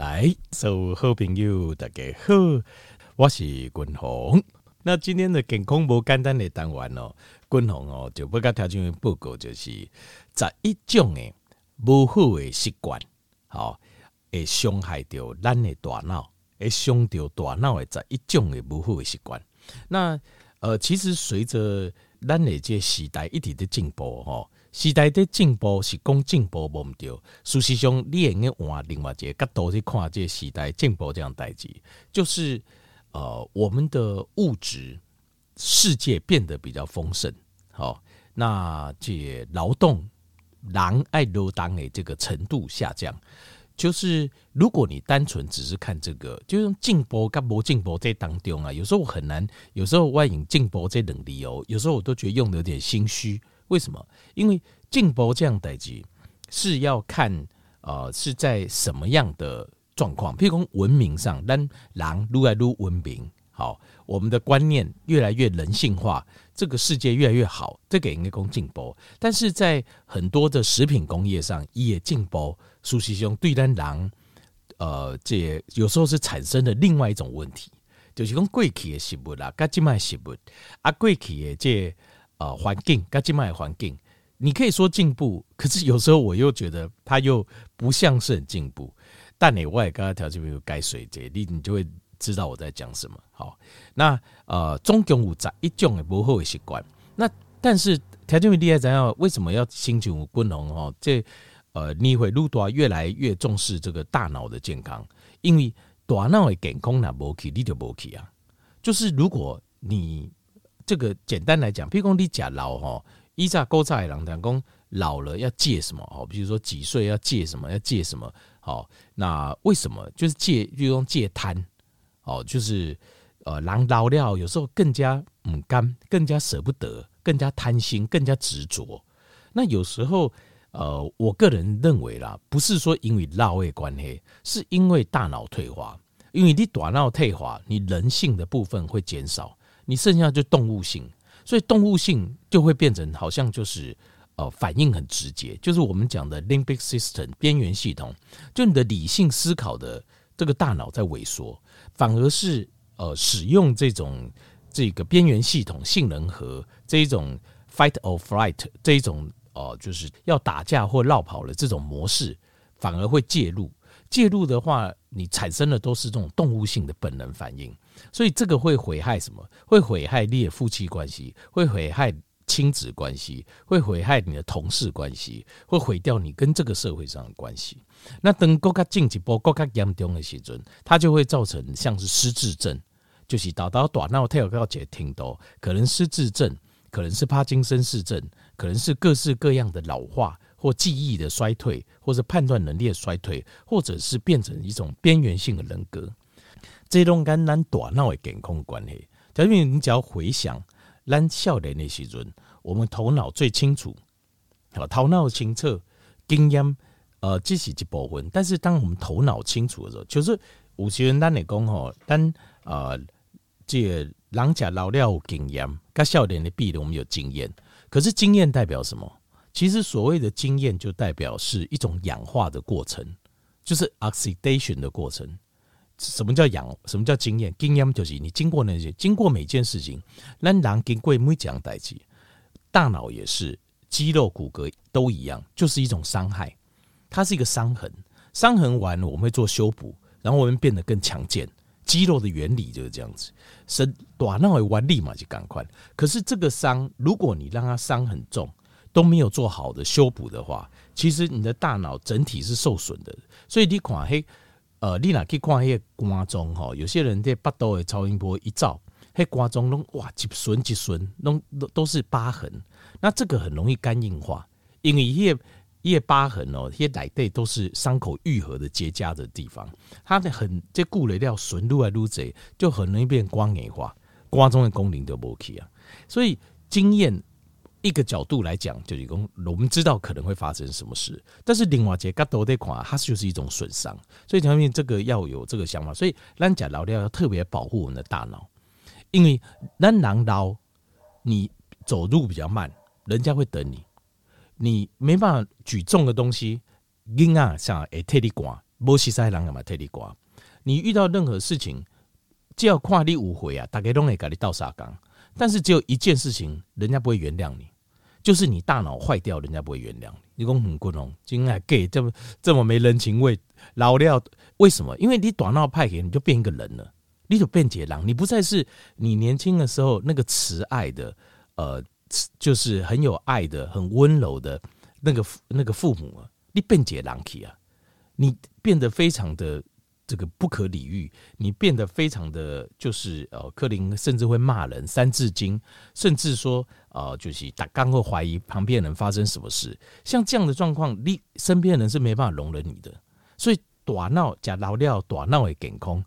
来，所有好朋友大家好，我是君鸿。那今天的健康无简单的单元哦，君鸿哦就不甲条件报告，就是十一种诶无好的习惯，好会伤害到咱的大脑，会伤到大脑的十一种的无好的习惯。那呃，其实随着咱的这时代一直在进步吼。时代的进步是讲进步无毋对，事实上你应该换另外一个角度去看这时代进步这样代志，就是呃我们的物质世界变得比较丰盛，好，那这劳动人爱劳动的这个程度下降，就是如果你单纯只是看这个，就用进步跟无进步在当中啊，有时候我很难，有时候外引进步这等理由，有时候我都觉得用的有点心虚。为什么？因为进步这样代志是要看，呃，是在什么样的状况？譬如说文明上，咱人愈来愈文明，好，我们的观念越来越人性化，这个世界越来越好，这个应该讲进步。但是在很多的食品工业上也进步，事实上对咱人，呃，这有时候是产生了另外一种问题，就是讲过去的食物啦，跟现在的食物啊，过去的这。啊，环境，该进卖环境，你可以说进步，可是有时候我又觉得它又不像是很进步。但你外刚刚条件没有改水这你你就会知道我在讲什么。好，那呃，总共有十一种的不好的习惯。那但是条件没厉害怎样？为什么要心情不能哦？这呃，你会路多越来越重视这个大脑的健康，因为大脑的健康那不起，你就不起啊。就是如果你。这个简单来讲，譬如说你假老哈，一炸勾炸两两公老了要戒什么？哦，比如说几岁要戒什么？要戒什么？好，那为什么就是戒？比如说戒贪，哦，就是呃，狼老了有时候更加唔甘，更加舍不得，更加贪心，更加执着。那有时候呃，我个人认为啦，不是说因为老的关系，是因为大脑退化，因为你大脑退化，你人性的部分会减少。你剩下就动物性，所以动物性就会变成好像就是呃反应很直接，就是我们讲的 limbic system 边缘系统，就你的理性思考的这个大脑在萎缩，反而是呃使用这种这个边缘系统杏仁核这一种 fight or flight 这一种呃就是要打架或落跑的这种模式，反而会介入。介入的话，你产生的都是这种动物性的本能反应。所以这个会毁害什么？会毁害你的夫妻关系，会毁害亲子关系，会毁害你的同事关系，会毁掉你跟这个社会上的关系。那等国家进一步、更加严重的时阵，它就会造成像是失智症，就是打到大脑退化解听到，可能失智症，可能是帕金森氏症，可能是各式各样的老化或记忆的衰退，或者判断能力的衰退，或者是变成一种边缘性的人格。这种跟咱大脑的健康关系，假如你只要回想咱少年的时阵，我们头脑最清楚，好，头脑清澈，经验呃这是一部分。但是当我们头脑清楚的时候，就是有些人咱来讲吼，咱呃这个人家老了有经验，跟少年的比，我们有经验。可是经验代表什么？其实所谓的经验，就代表是一种氧化的过程，就是 oxidation 的过程。什么叫养？什么叫经验？经验就是你经过那些，经过每件事情，那人经过每讲代际，大脑也是，肌肉骨骼都一样，就是一种伤害，它是一个伤痕。伤痕完了，我们会做修补，然后我们变得更强健。肌肉的原理就是这样子，生短脑会完立马就赶快。可是这个伤，如果你让它伤很重，都没有做好的修补的话，其实你的大脑整体是受损的。所以你看黑。呃，你若去看迄个肝脏吼，有些人在巴肚的超音波一照，迄肝脏拢哇一损一损，拢都都是疤痕。那这个很容易肝硬化，因为迄个迄个疤痕哦，迄个内底都是伤口愈合的结痂的地方。它的很这固了料损愈来愈侪，就很容易变肝硬化，肝脏的功能就无去啊。所以经验。一个角度来讲，就是讲我们知道可能会发生什么事，但是另外一个角度来看，它就是一种损伤。所以，前面这个要有这个想法。所以，咱讲老廖要特别保护我们的大脑，因为咱人老，你走路比较慢，人家会等你。你没办法举重的东西，硬啊像会替你赶，无西塞人干嘛特地刮？你遇到任何事情，只要跨你五回啊，大概都会给你倒沙缸。但是只有一件事情，人家不会原谅你，就是你大脑坏掉，人家不会原谅你。你讲很过分，今天还 gay 这么这么没人情味，老料为什么？因为你短脑派给你就变一个人了，你就变解狼，你不再是你年轻的时候那个慈爱的，呃，就是很有爱的、很温柔的那个那个父母啊，你变解狼去啊，你变得非常的。这个不可理喻，你变得非常的就是呃，柯林甚至会骂人，三字经，甚至说呃，就是打刚会怀疑旁边人发生什么事，像这样的状况，你身边的人是没办法容忍你的，所以大脑加老料，大脑会健康，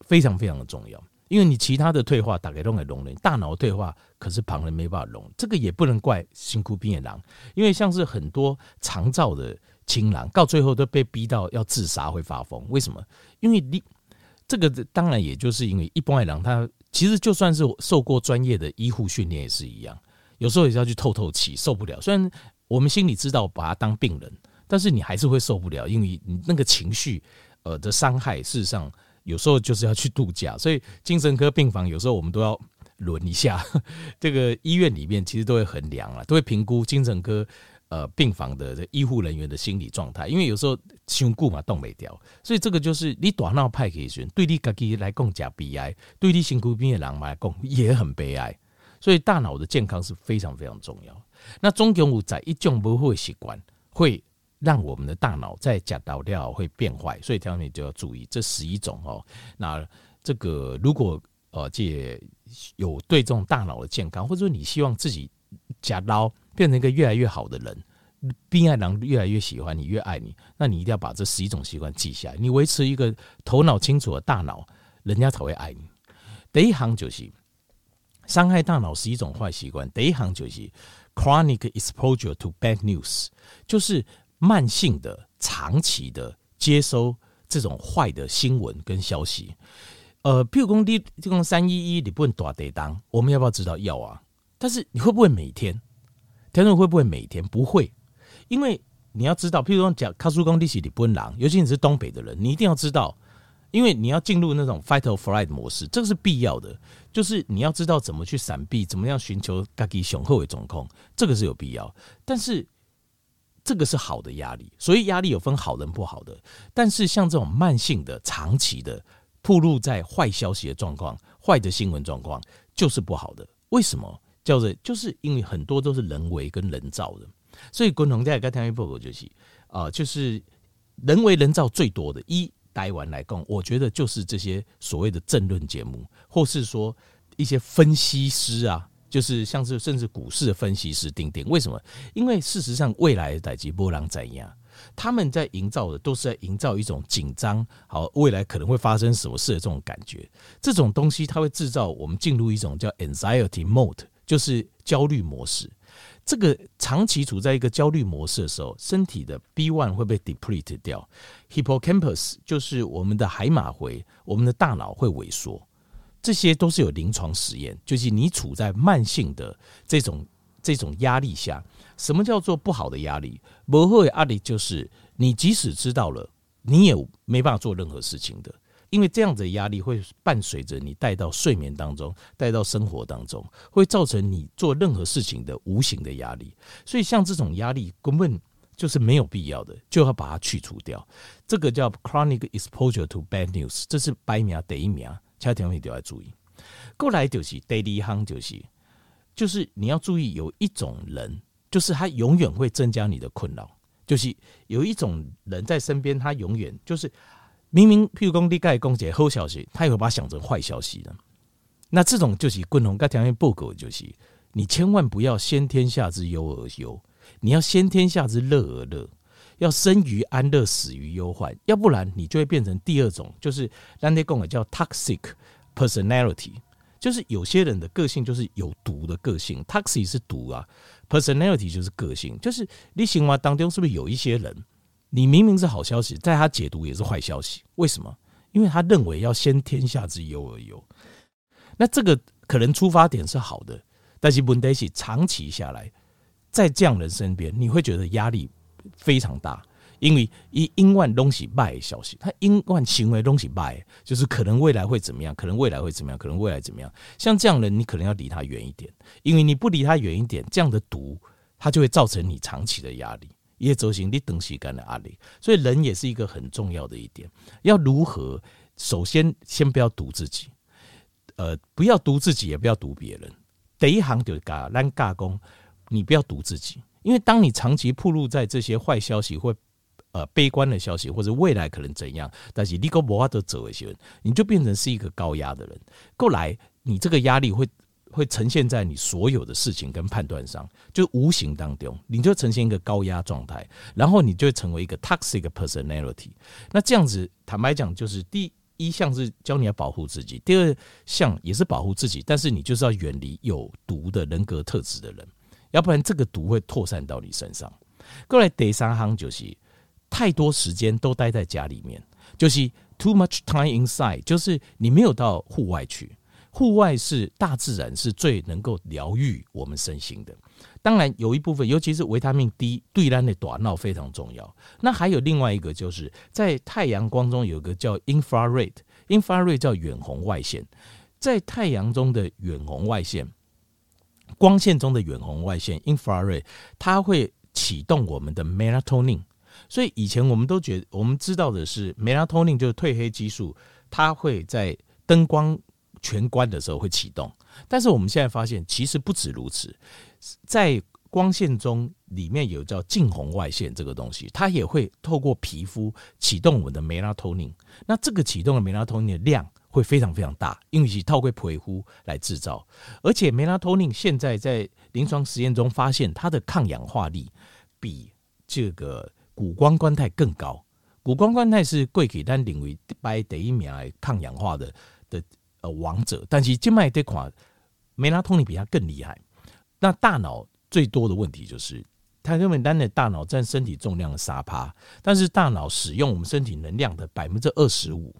非常非常的重要，因为你其他的退化大概都会容忍，大脑退化可是旁人没办法容，这个也不能怪辛苦病的狼，因为像是很多长照的。情郎到最后都被逼到要自杀，会发疯。为什么？因为你这个当然也就是因为一般的人，他其实就算是受过专业的医护训练也是一样，有时候也是要去透透气，受不了。虽然我们心里知道把他当病人，但是你还是会受不了，因为你那个情绪呃的伤害，事实上有时候就是要去度假。所以精神科病房有时候我们都要轮一下，这个医院里面其实都会衡量啊，都会评估精神科。呃，病房的这医护人员的心理状态，因为有时候胸骨嘛动没掉，所以这个就是你大脑派给选，对你自己来讲加悲哀，对你辛苦病的人来讲也很悲哀。所以大脑的健康是非常非常重要。那中共有在一种不会习惯，会让我们的大脑在假导料会变坏，所以条件就要注意这十一种哦。那这个如果呃，这有对这种大脑的健康，或者说你希望自己假刀。变成一个越来越好的人，病爱郎越来越喜欢你，越爱你，那你一定要把这十一种习惯记下来。你维持一个头脑清楚的大脑，人家才会爱你。第一行就是伤害大脑是一种坏习惯。第一行就是 chronic exposure to bad news，就是慢性的、长期的接收这种坏的新闻跟消息。呃，譬如说你这种三一一，你不能打地当，我们要不要知道？要啊。但是你会不会每天？天人会不会每天？不会，因为你要知道，譬如说讲卡苏工地起你不能狼，尤其你是东北的人，你一定要知道，因为你要进入那种 fight or flight 模式，这个是必要的。就是你要知道怎么去闪避，怎么样寻求自己雄厚的总控，这个是有必要。但是这个是好的压力，所以压力有分好人不好的。但是像这种慢性的、长期的，暴露在坏消息的状况、坏的新闻状况，就是不好的。为什么？叫做就是因为很多都是人为跟人造的，所以共同在刚听一报告就是啊，就是人为人造最多的。一台湾来讲，我觉得就是这些所谓的政论节目，或是说一些分析师啊，就是像是甚至股市的分析师等等。为什么？因为事实上未来的代志波浪怎样，他们在营造的都是在营造一种紧张，好，未来可能会发生什么事的这种感觉。这种东西它会制造我们进入一种叫 anxiety mode。就是焦虑模式，这个长期处在一个焦虑模式的时候，身体的 B one 会被 deplete 掉，hippocampus 就是我们的海马回，我们的大脑会萎缩，这些都是有临床实验，就是你处在慢性的这种这种压力下，什么叫做不好的压力？不好的压力就是你即使知道了，你也没办法做任何事情的。因为这样子的压力会伴随着你带到睡眠当中，带到生活当中，会造成你做任何事情的无形的压力。所以像这种压力根本就是没有必要的，就要把它去除掉。这个叫 chronic exposure to bad news，这是百名第一名，其他条件都要注意。过来就是第二行，就是就是你要注意，有一种人，就是他永远会增加你的困扰，就是有一种人在身边，他永远就是。明明，譬如讲你盖公姐好消息，他也会把它想成坏消息的。那这种就是共同该条件报告，就是你千万不要先天下之忧而忧，你要先天下之乐而乐，要生于安乐，死于忧患。要不然你就会变成第二种，就是让那共叫 toxic personality，就是有些人的个性就是有毒的个性，toxic 是毒啊，personality 就是个性，就是你生活当中是不是有一些人？你明明是好消息，在他解读也是坏消息，为什么？因为他认为要先天下之忧而忧。那这个可能出发点是好的，但是问题是长期下来，在这样人身边，你会觉得压力非常大，因为一因万东西败消息，他因万行为东西败，就是可能未来会怎么样，可能未来会怎么样，可能未来怎么样。像这样的人，你可能要离他远一点，因为你不离他远一点，这样的毒，它就会造成你长期的压力，也造成你等时间的压力。所以人也是一个很重要的一点，要如何？首先，先不要毒自己，呃，不要毒自己，也不要毒别人。第一行就是嘎烂嘎工，你不要毒自己，因为当你长期暴露在这些坏消息或呃悲观的消息，或者未来可能怎样，但是你个无法得走一些人，你就变成是一个高压的人。过来，你这个压力会会呈现在你所有的事情跟判断上，就无形当中，你就呈现一个高压状态，然后你就会成为一个 toxic personality。那这样子，坦白讲，就是第。一项是教你要保护自己，第二项也是保护自己，但是你就是要远离有毒的人格特质的人，要不然这个毒会扩散到你身上。过来第三行就是太多时间都待在家里面，就是 too much time inside，就是你没有到户外去。户外是大自然是最能够疗愈我们身心的。当然有一部分，尤其是维他命 D 对咱的短脑非常重要。那还有另外一个，就是在太阳光中有个叫 infrared，infrared 叫远红外线，在太阳中的远红外线，光线中的远红外线 infrared，它会启动我们的 melatonin。所以以前我们都觉得，我们知道的是 melatonin 就是褪黑激素，它会在灯光全关的时候会启动。但是我们现在发现，其实不止如此。在光线中，里面有叫近红外线这个东西，它也会透过皮肤启动我们的梅拉托宁。那这个启动的梅拉托宁的量会非常非常大，因为是透过皮肤来制造。而且梅拉托宁现在在临床实验中发现，它的抗氧化力比这个谷胱甘肽更高。谷胱甘肽是贵给单领域排第一名来抗氧化的的呃王者，但是静脉这款梅拉托宁比它更厉害。那大脑最多的问题就是，它认为单的大脑占身体重量的沙趴，但是大脑使用我们身体能量的百分之二十五，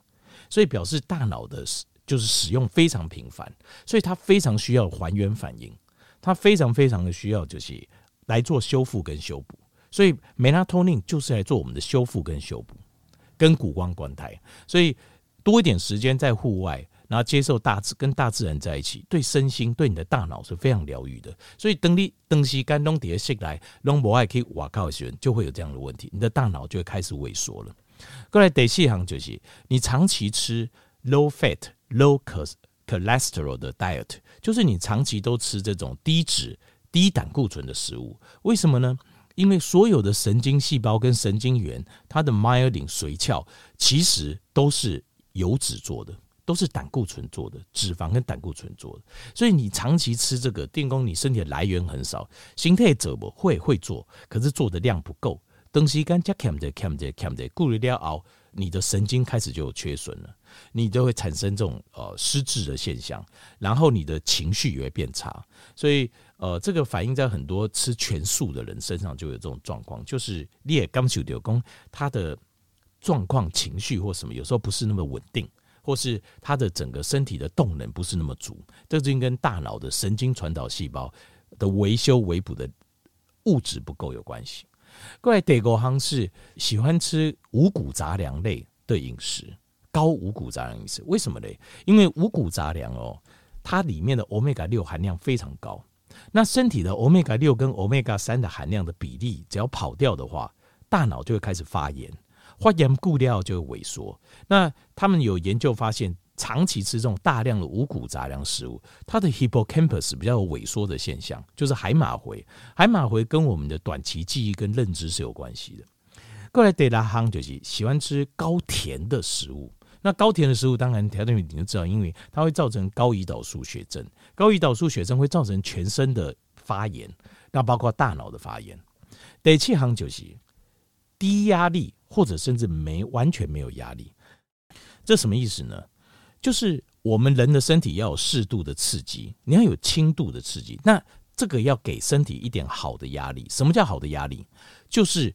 所以表示大脑的就是使用非常频繁，所以它非常需要还原反应，它非常非常的需要就是来做修复跟修补，所以梅拉托宁就是来做我们的修复跟修补，跟谷胱甘肽，所以多一点时间在户外。然后接受大自跟大自然在一起，对身心对你的大脑是非常疗愈的。所以等你东西干东叠下来，龙博爱可以瓦靠的就会有这样的问题，你的大脑就会开始萎缩了。过来第四行就是你长期吃 low fat low cholesterol 的 diet，就是你长期都吃这种低脂低胆固醇的食物。为什么呢？因为所有的神经细胞跟神经元，它的 myelin 髓鞘其实都是油脂做的。都是胆固醇做的，脂肪跟胆固醇做的，所以你长期吃这个电工，你身体的来源很少。心态者不会会做，可是做的量不够。东西干加 cam 的 cam 的 cam 的，顾虑掉熬，你的神经开始就有缺损了，你就会产生这种呃失智的现象，然后你的情绪也会变差。所以呃，这个反映在很多吃全素的人身上就有这种状况，就是你也刚修掉工，他的状况、情绪或什么，有时候不是那么稳定。或是他的整个身体的动能不是那么足，这就跟大脑的神经传导细胞的维修维补的物质不够有关系。各位德国行是喜欢吃五谷杂粮类的饮食，高五谷杂粮饮食，为什么呢？因为五谷杂粮哦，它里面的欧米伽六含量非常高。那身体的欧米伽六跟欧米伽三的含量的比例，只要跑掉的话，大脑就会开始发炎。发炎固料就会萎缩。那他们有研究发现，长期吃这种大量的五谷杂粮食物，它的 hippocampus 比较有萎缩的现象，就是海马回。海马回跟我们的短期记忆跟认知是有关系的。过来德拉夯就是喜欢吃高甜的食物。那高甜的食物，当然条件你就知道，因为它会造成高胰岛素血症。高胰岛素血症会造成全身的发炎，那包括大脑的发炎。第七行就是低压力。或者甚至没完全没有压力，这什么意思呢？就是我们人的身体要有适度的刺激，你要有轻度的刺激。那这个要给身体一点好的压力。什么叫好的压力？就是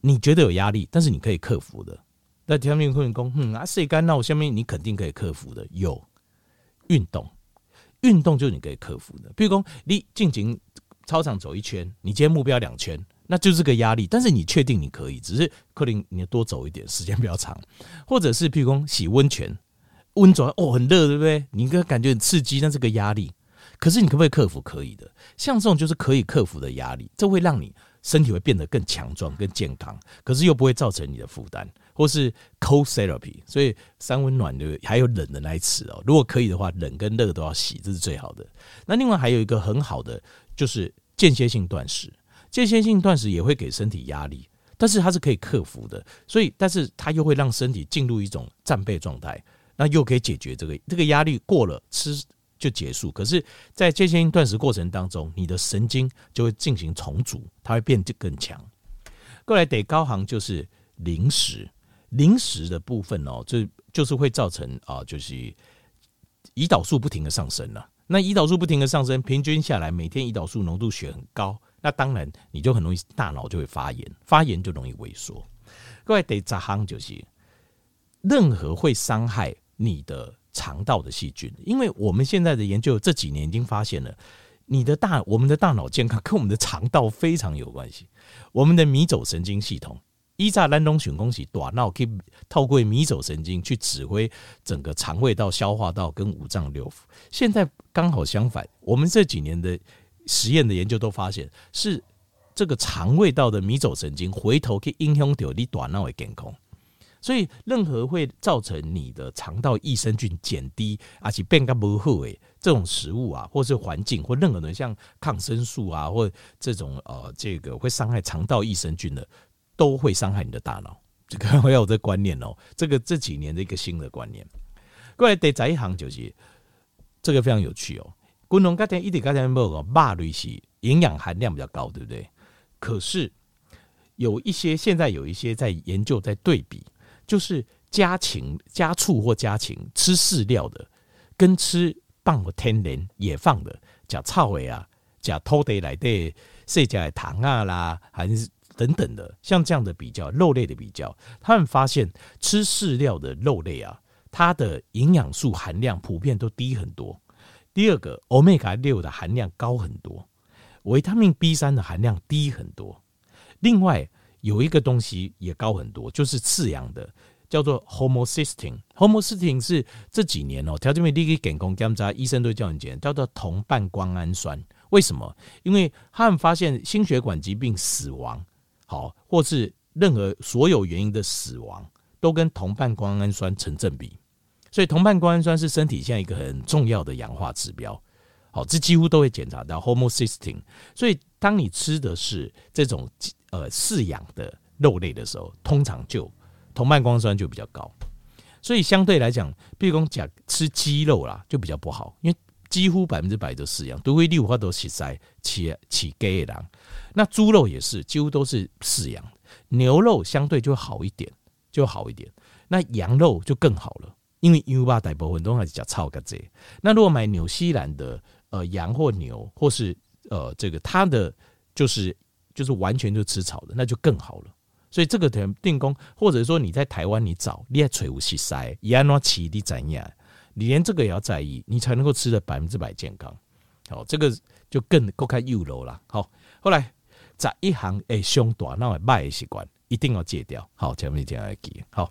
你觉得有压力，但是你可以克服的。那下面会工，嗯啊，谁干？那我下面你肯定可以克服的。有运动，运动就是你可以克服的。比如说，你进行操场走一圈，你今天目标两圈。那就是个压力。但是你确定你可以，只是可能你多走一点，时间比较长，或者是譬如说洗温泉，温泉哦很热，对不对？你应该感觉很刺激，那是个压力。可是你可不可以克服？可以的，像这种就是可以克服的压力，这会让你身体会变得更强壮、更健康，可是又不会造成你的负担。或是 cold therapy，所以三温暖的还有冷的那一词哦。如果可以的话，冷跟热都要洗，这是最好的。那另外还有一个很好的就是间歇性断食，间歇性断食也会给身体压力，但是它是可以克服的。所以，但是它又会让身体进入一种战备状态，那又可以解决这个这个压力过了吃就结束。可是，在间歇性断食过程当中，你的神经就会进行重组，它会变得更强。过来得高行就是零食。零食的部分哦，就就是会造成啊，就是胰岛素不停的上升了。那胰岛素不停的上升，平均下来每天胰岛素浓度血很高，那当然你就很容易大脑就会发炎，发炎就容易萎缩。各位得咋行就是，任何会伤害你的肠道的细菌，因为我们现在的研究这几年已经发现了，你的大我们的大脑健康跟我们的肠道非常有关系，我们的迷走神经系统。依扎兰东选恭喜大脑可以透过迷走神经去指挥整个肠胃道、消化道跟五脏六腑。现在刚好相反，我们这几年的实验的研究都发现，是这个肠胃道的迷走神经回头可以影响到你大脑的健康。所以，任何会造成你的肠道益生菌减低，而且变得不好诶，这种食物啊，或是环境，或任何的像抗生素啊，或这种呃，这个会伤害肠道益生菌的。都会伤害你的大脑，这个我要有这观念哦。这个这几年的一个新的观念。过来第十一行就是这个非常有趣哦。滚龙刚才一点刚才没有讲，肉类是营养含量比较高，对不对？可是有一些现在有一些在研究在对比，就是家禽、家畜或家禽吃饲料的，跟吃放天然野放的，加草尾啊，加土地来的饲加的糖啊啦，还是。等等的，像这样的比较，肉类的比较，他们发现吃饲料的肉类啊，它的营养素含量普遍都低很多。第二个，Omega 六的含量高很多，维他命 B 三的含量低很多。另外有一个东西也高很多，就是次阳的，叫做 Homocysteine。Homocysteine 是这几年哦，条件面第一个健康检查，医生都叫你检，叫做同半胱氨酸。为什么？因为他们发现心血管疾病死亡。好，或是任何所有原因的死亡，都跟同半胱氨酸成正比，所以同半胱氨酸是身体现在一个很重要的氧化指标。好，这几乎都会检查到 homocysteine。所以当你吃的是这种呃饲养的肉类的时候，通常就同半胱氨酸就比较高。所以相对来讲，比如讲讲吃鸡肉啦，就比较不好，因为几乎百分之百都饲养，都会六花都起塞起起鸡的人。那猪肉也是，几乎都是饲养。牛肉相对就好一点，就好一点。那羊肉就更好了，因为牛吧大部分都还是叫草个这。那如果买纽西兰的呃羊或牛，或是呃这个它的就是就是完全就吃草的，那就更好了。所以这个定定工，或者说你在台湾你找，你还垂无西塞，伊安怎起的怎样，你连这个也要在意，你才能够吃的百分之百健康。好，这个就更够看右楼了。好，后来。在一行诶，胸大，那么坏的习惯一定要戒掉。好，前面一定要记好。